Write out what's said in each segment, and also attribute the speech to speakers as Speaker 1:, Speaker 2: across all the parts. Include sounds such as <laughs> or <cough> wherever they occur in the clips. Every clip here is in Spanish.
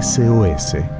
Speaker 1: SOS.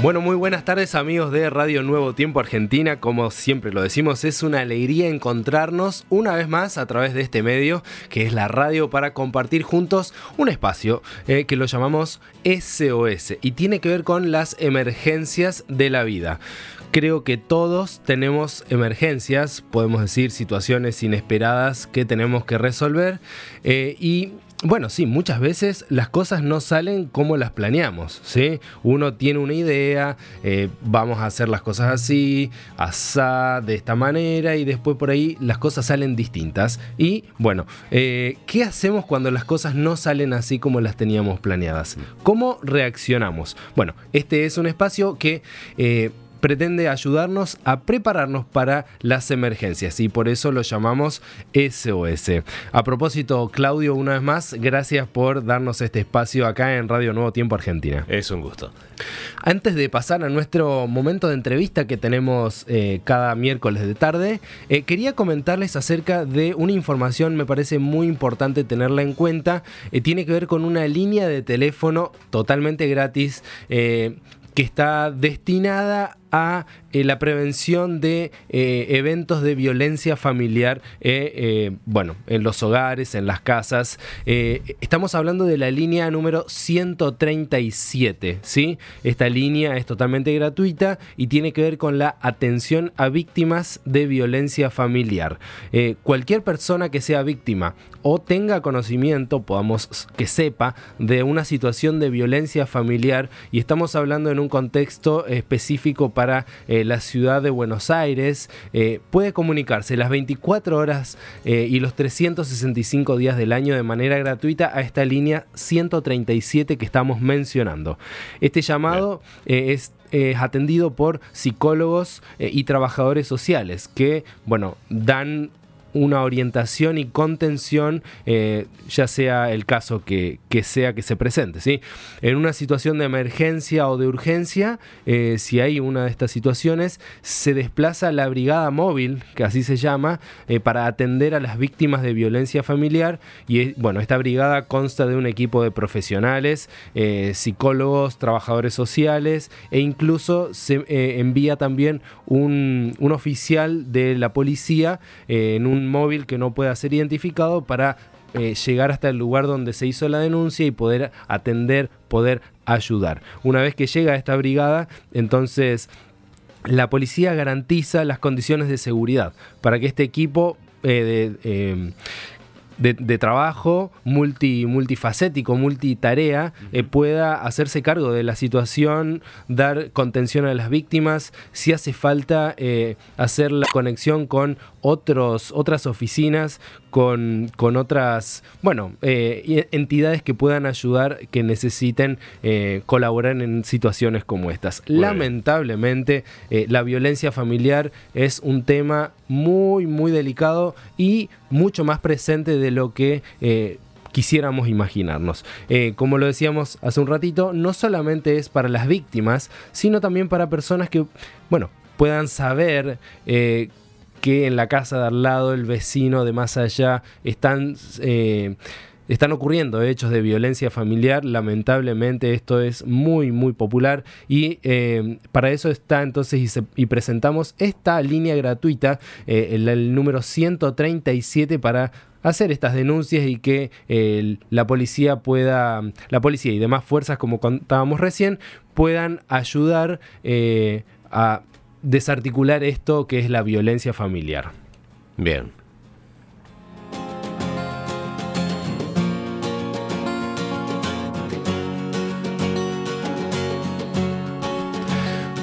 Speaker 2: Bueno, muy buenas tardes amigos de Radio Nuevo Tiempo Argentina. Como siempre lo decimos, es una alegría encontrarnos una vez más a través de este medio que es la radio para compartir juntos un espacio eh, que lo llamamos SOS y tiene que ver con las emergencias de la vida. Creo que todos tenemos emergencias, podemos decir situaciones inesperadas que tenemos que resolver eh, y bueno, sí, muchas veces las cosas no salen como las planeamos, ¿sí? Uno tiene una idea, eh, vamos a hacer las cosas así, asá, de esta manera, y después por ahí las cosas salen distintas. Y bueno, eh, ¿qué hacemos cuando las cosas no salen así como las teníamos planeadas? ¿Cómo reaccionamos? Bueno, este es un espacio que... Eh, pretende ayudarnos a prepararnos para las emergencias y por eso lo llamamos SOS. A propósito, Claudio, una vez más, gracias por darnos este espacio acá en Radio Nuevo Tiempo Argentina.
Speaker 3: Es un gusto.
Speaker 2: Antes de pasar a nuestro momento de entrevista que tenemos eh, cada miércoles de tarde, eh, quería comentarles acerca de una información, me parece muy importante tenerla en cuenta. Eh, tiene que ver con una línea de teléfono totalmente gratis que está destinada a eh, la prevención de eh, eventos de violencia familiar, eh, bueno, en los hogares, en las casas. estamos hablando de la línea número 137, ¿sí? Esta línea es totalmente gratuita y tiene que ver con la atención a víctimas de violencia familiar. cualquier persona que sea víctima o tenga conocimiento, podamos que sepa, de una situación de violencia familiar, y estamos hablando en un contexto específico para eh, la ciudad de Buenos Aires, eh, puede comunicarse las 24 horas eh, y los 365 días del año de manera gratuita a esta línea 137 que estamos mencionando. Este llamado es atendido por psicólogos y trabajadores sociales que, bueno, dan una orientación y contención, eh, ya sea el caso que, sea que se presente. ¿sí? En una situación de emergencia o de urgencia, eh, si hay una de estas situaciones, se desplaza la brigada móvil, que así se llama, eh, para atender a las víctimas de violencia familiar. Y bueno, esta brigada consta de un equipo de profesionales, psicólogos, trabajadores sociales e incluso se envía también un, un, oficial de la policía en un móvil que no pueda ser identificado para eh, llegar hasta el lugar donde se hizo la denuncia y poder atender, poder ayudar. Una vez que llega esta brigada, entonces la policía garantiza las condiciones de seguridad para que este equipo eh, eh, de, trabajo multi, multifacético, multitarea, eh, pueda hacerse cargo de la situación, dar contención a las víctimas, si hace falta eh, hacer la conexión con otros, otras oficinas, con, con otras, bueno, eh, entidades que puedan ayudar, que necesiten colaborar en situaciones como estas. Lamentablemente, la violencia familiar es un tema muy, muy delicado y mucho más presente de lo que eh, quisiéramos imaginarnos. Eh, como lo decíamos hace un ratito, no solamente es para las víctimas, sino también para personas que, bueno, puedan saber eh, que en la casa de al lado, el vecino de más allá, están están ocurriendo hechos de violencia familiar, lamentablemente esto es muy muy popular y eh, para eso está entonces y, presentamos esta línea gratuita, eh, el, número 137 para hacer estas denuncias y que la policía pueda, la policía y demás fuerzas como contábamos recién, puedan ayudar eh, a desarticular esto que es la violencia familiar.
Speaker 3: Bien.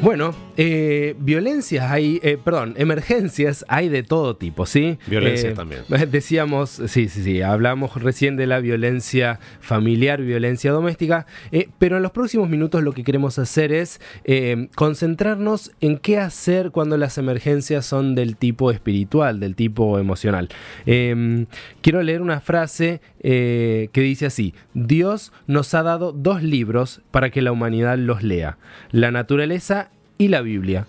Speaker 2: Bueno, eh, violencias hay, eh, perdón, emergencias hay de todo tipo, ¿sí?
Speaker 3: Violencia eh, también. <laughs>
Speaker 2: Decíamos, sí, sí, sí, hablamos recién de la violencia familiar, violencia doméstica, pero en los próximos minutos lo que queremos hacer es concentrarnos en qué hacer cuando las emergencias son del tipo espiritual, del tipo emocional. Em, quiero leer una frase que dice así, Dios nos ha dado dos libros para que la humanidad los lea, la naturaleza y la Biblia.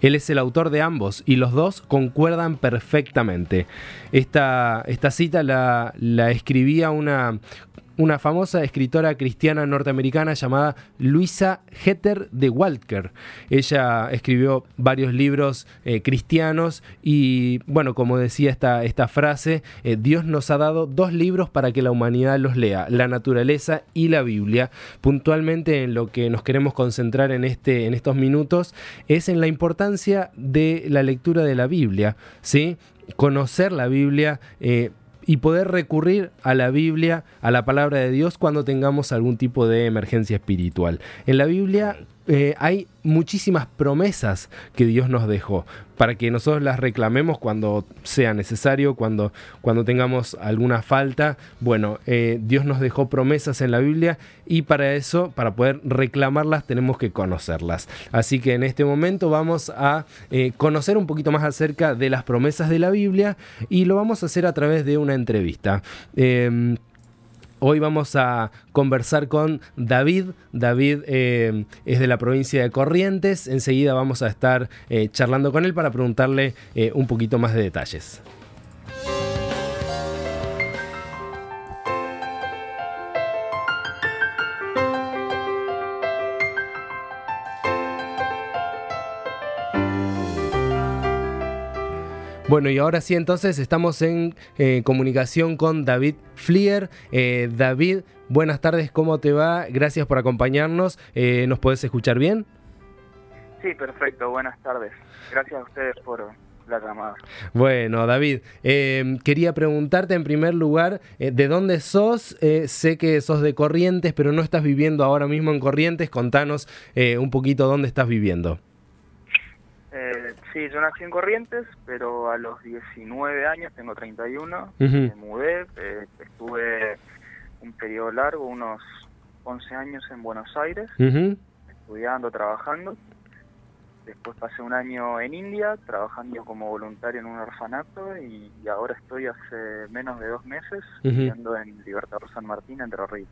Speaker 2: Él es el autor de ambos y los dos concuerdan perfectamente. Esta, esta cita la, la escribía una una famosa escritora cristiana norteamericana llamada Luisa Hetter de Walker. Ella escribió varios libros eh, cristianos y, bueno, como decía esta, esta frase, eh, Dios nos ha dado dos libros para que la humanidad los lea, la naturaleza y la Biblia. Puntualmente en lo que nos queremos concentrar en, este, en estos minutos es en la importancia de la lectura de la Biblia, ¿sí? Conocer la Biblia. Eh, y poder recurrir a la Biblia, a la palabra de Dios cuando tengamos algún tipo de emergencia espiritual. En la Biblia eh, hay muchísimas promesas que Dios nos dejó para que nosotros las reclamemos cuando sea necesario, cuando, cuando tengamos alguna falta. Bueno, eh, Dios nos dejó promesas en la Biblia y para eso, para poder reclamarlas, tenemos que conocerlas. Así que en este momento vamos a eh, conocer un poquito más acerca de las promesas de la Biblia y lo vamos a hacer a través de una entrevista. Hoy vamos a conversar con David. David eh, es de la provincia de Corrientes. Enseguida vamos a estar eh, charlando con él para preguntarle eh, un poquito más de detalles. Bueno, y ahora sí, entonces estamos en eh, comunicación con David Flier. Eh, David, buenas tardes, ¿cómo te va? Gracias por acompañarnos. Eh, ¿Nos puedes escuchar bien?
Speaker 1: Sí, perfecto, buenas tardes. Gracias a ustedes por la llamada.
Speaker 2: Bueno, David, quería preguntarte en primer lugar, ¿de dónde sos? sé que sos de Corrientes, pero no estás viviendo ahora mismo en Corrientes. Contanos un poquito dónde estás viviendo.
Speaker 1: Sí, yo nací en Corrientes, pero a los 19 años, tengo 31, me mudé, eh, estuve un periodo largo, unos 11 años en Buenos Aires, estudiando, trabajando. Después pasé un año en India, trabajando como voluntario en un orfanato y, ahora estoy hace menos de dos meses viviendo en Libertador San Martín, Entre Ríos.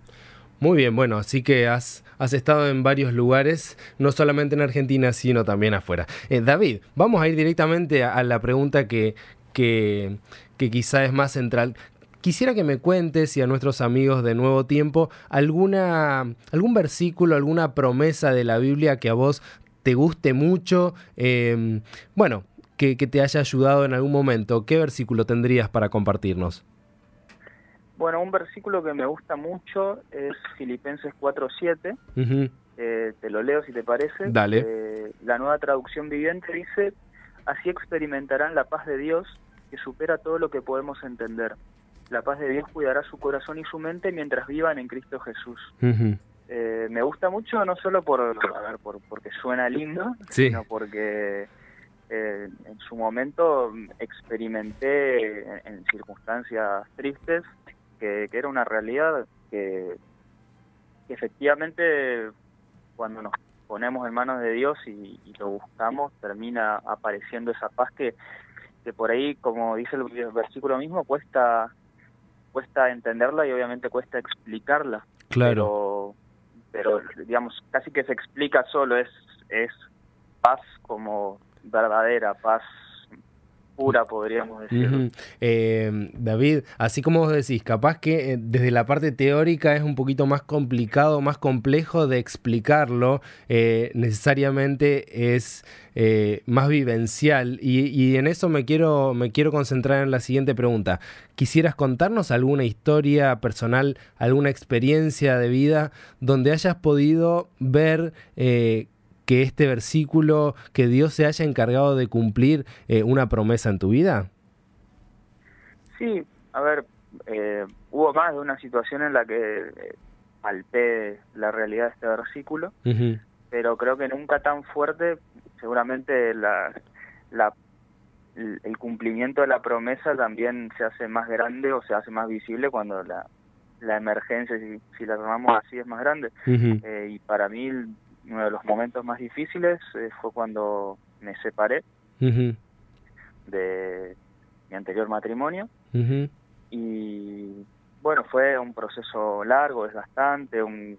Speaker 2: Muy bien, bueno, así que has, estado en varios lugares, no solamente en Argentina, sino también afuera. Eh, David, vamos a ir directamente a, la pregunta que quizá es más central. Quisiera que me cuentes y a nuestros amigos de Nuevo Tiempo alguna, algún versículo, alguna promesa de la Biblia que a vos te guste mucho. Em, bueno, que, que te haya ayudado en algún momento. ¿Qué versículo tendrías para compartirnos?
Speaker 1: Bueno, un versículo que me gusta mucho es Filipenses 4.7. Eh, te lo leo si te parece.
Speaker 2: Dale.
Speaker 1: Eh, la nueva traducción viviente dice, así experimentarán la paz de Dios que supera todo lo que podemos entender. La paz de Dios cuidará su corazón y su mente mientras vivan en Cristo Jesús. Eh, me gusta mucho no solo por, a por porque suena lindo, sino porque en su momento experimenté en circunstancias tristes que, era una realidad que, efectivamente cuando nos ponemos en manos de Dios y, lo buscamos, termina apareciendo esa paz que, que por ahí, como dice el versículo mismo, cuesta cuesta entenderla y obviamente cuesta explicarla.
Speaker 2: Claro.
Speaker 1: Pero, pero digamos, casi que se explica solo, es, es paz como verdadera, paz pura, podríamos decir.
Speaker 2: Eh, David, así como vos decís, capaz que eh, desde la parte teórica es un poquito más complicado, más complejo de explicarlo, eh, necesariamente es más vivencial y, y, en eso me quiero, me quiero concentrar en la siguiente pregunta. ¿Quisieras contarnos alguna historia personal, alguna experiencia de vida donde hayas podido ver que este versículo, que Dios se haya encargado de cumplir eh, una promesa en tu vida?
Speaker 1: Sí, a ver, eh, hubo más de una situación en la que eh, palpé la realidad de este versículo, pero creo que nunca tan fuerte, seguramente la, la, el cumplimiento de la promesa también se hace más grande o se hace más visible cuando la, la emergencia, si, si la llamamos así, es más grande. y para mí uno de los momentos más difíciles eh, fue cuando me separé de mi anterior matrimonio. Y bueno fue un proceso largo desgastante un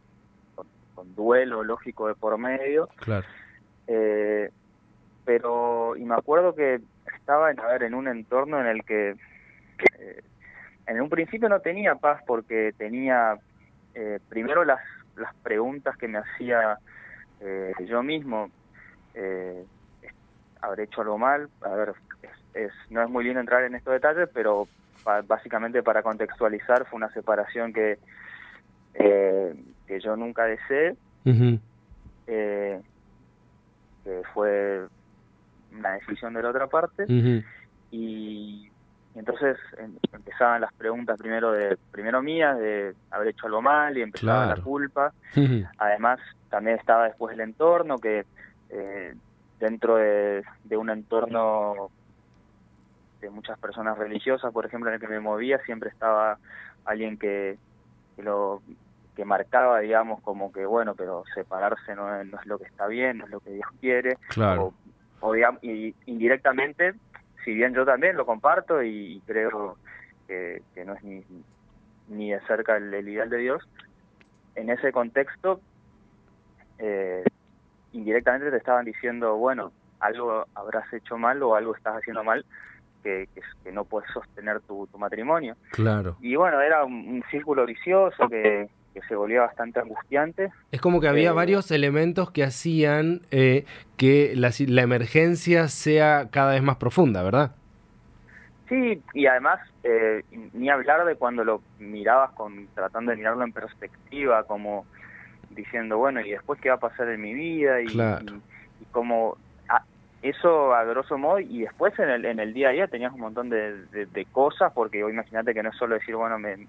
Speaker 1: con, duelo lógico de por medio.
Speaker 2: Claro.
Speaker 1: Eh, pero y me acuerdo que estaba en, a ver, en un entorno en el que eh, en un principio no tenía paz porque tenía eh, primero las, las preguntas que me hacía eh, yo mismo. Eh, ¿Habré hecho algo mal? A ver, es, no es muy lindo entrar en estos detalles, pero básicamente para contextualizar fue una separación que, que yo nunca deseé, que fue una decisión de la otra parte, y entonces em, empezaban las preguntas primero de primero mías, de haber hecho algo mal y empezaba la culpa. Además, también estaba después el entorno, que eh, dentro de, un entorno de muchas personas religiosas, por ejemplo, en el que me movía, siempre estaba alguien que, lo que marcaba, digamos, como que, bueno, pero separarse no es, lo que está bien, no es lo que Dios quiere.
Speaker 2: Claro.
Speaker 1: O, y indirectamente si bien yo también lo comparto y, creo que, no es ni, ni de cerca el, ideal de Dios, en ese contexto, eh, indirectamente te estaban diciendo, bueno, algo habrás hecho mal o algo estás haciendo mal que, que, no puedes sostener tu, matrimonio.
Speaker 2: Claro.
Speaker 1: Y bueno, era un círculo vicioso que, que se volvía bastante angustiante.
Speaker 2: Es como que había eh, varios elementos que hacían eh, que la, la, emergencia sea cada vez más profunda, ¿verdad?
Speaker 1: Sí, y además eh, ni hablar de cuando lo mirabas con tratando de mirarlo en perspectiva, como diciendo, bueno, ¿y después qué va a pasar en mi vida? Y, y, como eso a grosso modo, y después en el, en el día a día tenías un montón de, de cosas, porque imagínate que no es solo decir, bueno, me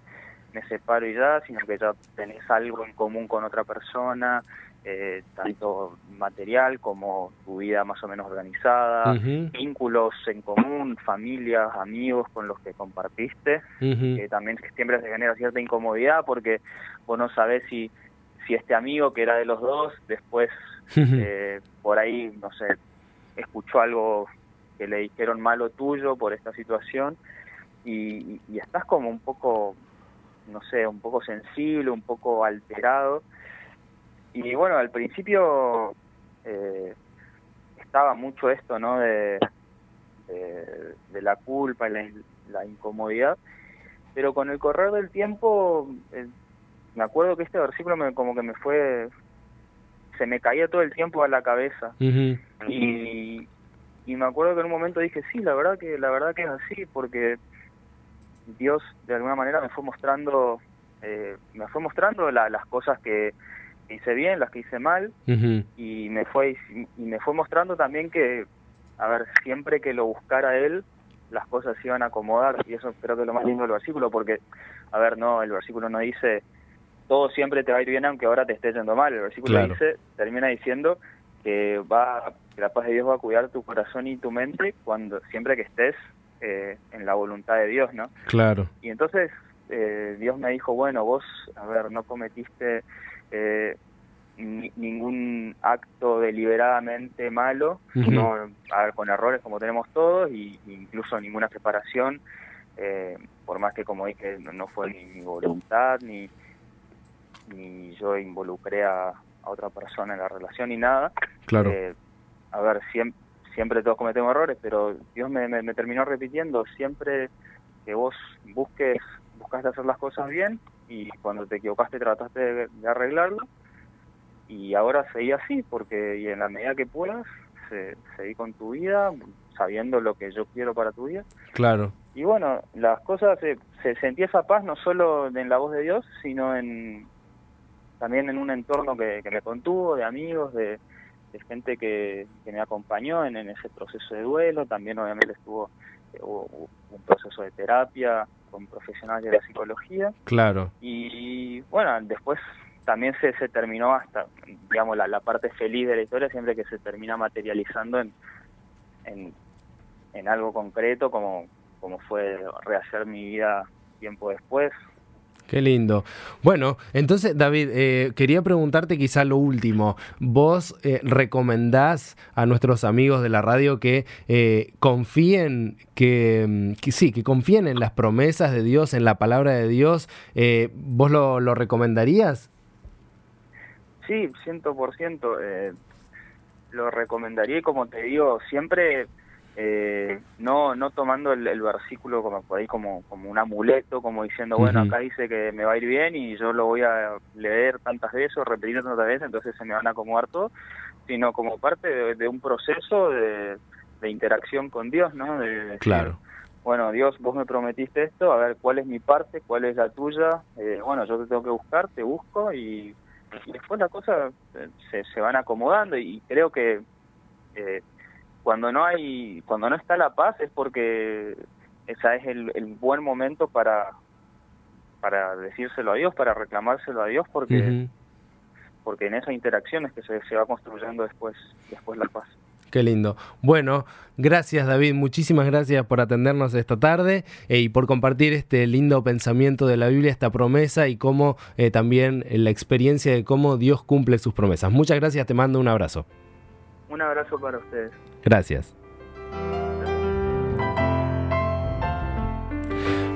Speaker 1: me separo y ya, sino que ya tenés algo en común con otra persona, eh, tanto material como tu vida más o menos organizada, vínculos en común, familias, amigos con los que compartiste, que también siempre se genera cierta incomodidad porque vos no sabés si, si este amigo que era de los dos después eh, por ahí, no sé, escuchó algo que le dijeron malo tuyo por esta situación y, y estás como un poco no sé, un poco sensible, un poco alterado. Y bueno, al principio eh, estaba mucho esto, ¿no? De, de, la culpa y la, incomodidad. Pero con el correr del tiempo, eh, me acuerdo que este versículo me, como que me fue, se me caía todo el tiempo a la cabeza. y, y me acuerdo que en un momento dije, sí, la verdad que, la verdad que es así, porque Dios de alguna manera me fue mostrando, eh, me fue mostrando las cosas que hice bien, las que hice mal, y me fue y me fue mostrando también que, a ver, siempre que lo buscara él, las cosas se iban a acomodar, y eso creo que es lo más lindo del versículo, porque, a ver, no, el versículo no dice todo siempre te va a ir bien aunque ahora te esté yendo mal, el versículo dice, termina diciendo que va que la paz de Dios va a cuidar tu corazón y tu mente cuando siempre que estés eh, en la voluntad de Dios, ¿no?
Speaker 2: Claro.
Speaker 1: Y entonces eh, Dios me dijo, bueno, vos, a ver, no cometiste eh, ningún acto deliberadamente malo, sino, a ver, con errores como tenemos todos, y incluso ninguna separación, por más que como dije, no, fue ni mi voluntad, ni, ni yo involucré a, a, otra persona en la relación, ni nada.
Speaker 2: Claro.
Speaker 1: a ver, siempre siempre todos cometemos errores, pero Dios me, terminó repitiendo siempre que vos busques, buscaste hacer las cosas bien y cuando te equivocaste trataste de, arreglarlo y ahora seguí así, porque y en la medida que puedas, seguí con tu vida, sabiendo lo que yo quiero para tu vida.
Speaker 2: Claro.
Speaker 1: Y bueno, las cosas, se, se sentía esa paz no solo en la voz de Dios, sino en también en un entorno que me contuvo, de amigos, de, de gente que, me acompañó en, ese proceso de duelo, también obviamente estuvo eh, un proceso de terapia con profesionales de la psicología.
Speaker 2: Claro.
Speaker 1: Y bueno, después también se, se terminó hasta, digamos, la, la parte feliz de la historia siempre que se termina materializando en, en, en algo concreto como, como fue rehacer mi vida tiempo después,
Speaker 2: Qué lindo. Bueno, entonces David, eh, quería preguntarte quizá lo último. ¿Vos eh, recomendás a nuestros amigos de la radio que eh, confíen, que, sí, que confíen en las promesas de Dios, en la palabra de Dios? ¿Vos lo, recomendarías?
Speaker 1: Sí, ciento por ciento. lo recomendaría y como te digo, siempre eh, no no tomando el, versículo como por ahí como, como un amuleto, como diciendo, bueno, acá dice que me va a ir bien y yo lo voy a leer tantas veces o repetir tantas veces, entonces se me van a acomodar todo, sino como parte de, un proceso de, interacción con Dios, ¿no? De,
Speaker 2: claro.
Speaker 1: bueno, Dios, vos me prometiste esto, a ver cuál es mi parte, cuál es la tuya, eh, bueno, yo te tengo que buscar, te busco y y después las cosas eh, se, se van acomodando y creo que eh, cuando no hay cuando no está la paz es porque esa es el, buen momento para para decírselo a Dios para reclamárselo a Dios porque porque en esa interacción es que se, se va construyendo después después la paz
Speaker 2: Qué lindo. Bueno, gracias David, muchísimas gracias por atendernos esta tarde eh, y por compartir este lindo pensamiento de la Biblia, esta promesa y cómo eh, también la experiencia de cómo Dios cumple sus promesas. Muchas gracias, te mando un abrazo.
Speaker 1: Un abrazo para ustedes.
Speaker 2: Gracias.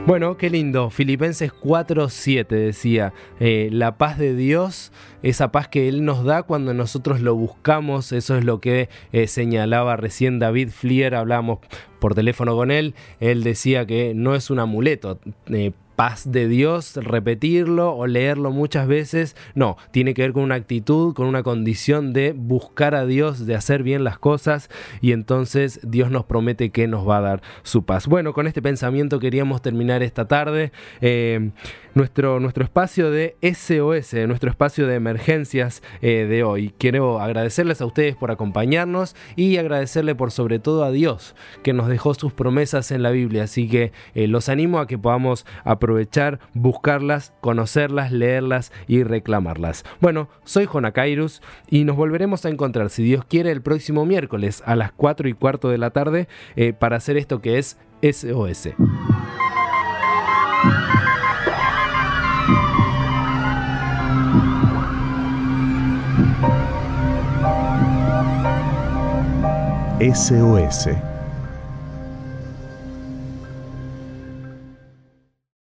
Speaker 2: Bueno, qué lindo. Filipenses 4:7 decía, eh, la paz de Dios, esa paz que Él nos da cuando nosotros lo buscamos, eso es lo que eh, señalaba recién David Flier, hablamos por teléfono con él, él decía que no es un amuleto. Eh, paz de Dios, repetirlo o leerlo muchas veces. No, tiene que ver con una actitud, con una condición de buscar a Dios, de hacer bien las cosas y entonces Dios nos promete que nos va a dar su paz. Bueno, con este pensamiento queríamos terminar esta tarde. Eh, nuestro, nuestro espacio de SOS, nuestro espacio de emergencias eh, de hoy. Quiero agradecerles a ustedes por acompañarnos y agradecerle por sobre todo a Dios que nos dejó sus promesas en la Biblia. Así que eh, los animo a que podamos aprovechar, buscarlas, conocerlas, leerlas y reclamarlas. Bueno, soy Jonakairus y nos volveremos a encontrar, si Dios quiere, el próximo miércoles a las 4 y cuarto de la tarde eh, para hacer esto que es SOS.
Speaker 3: SOS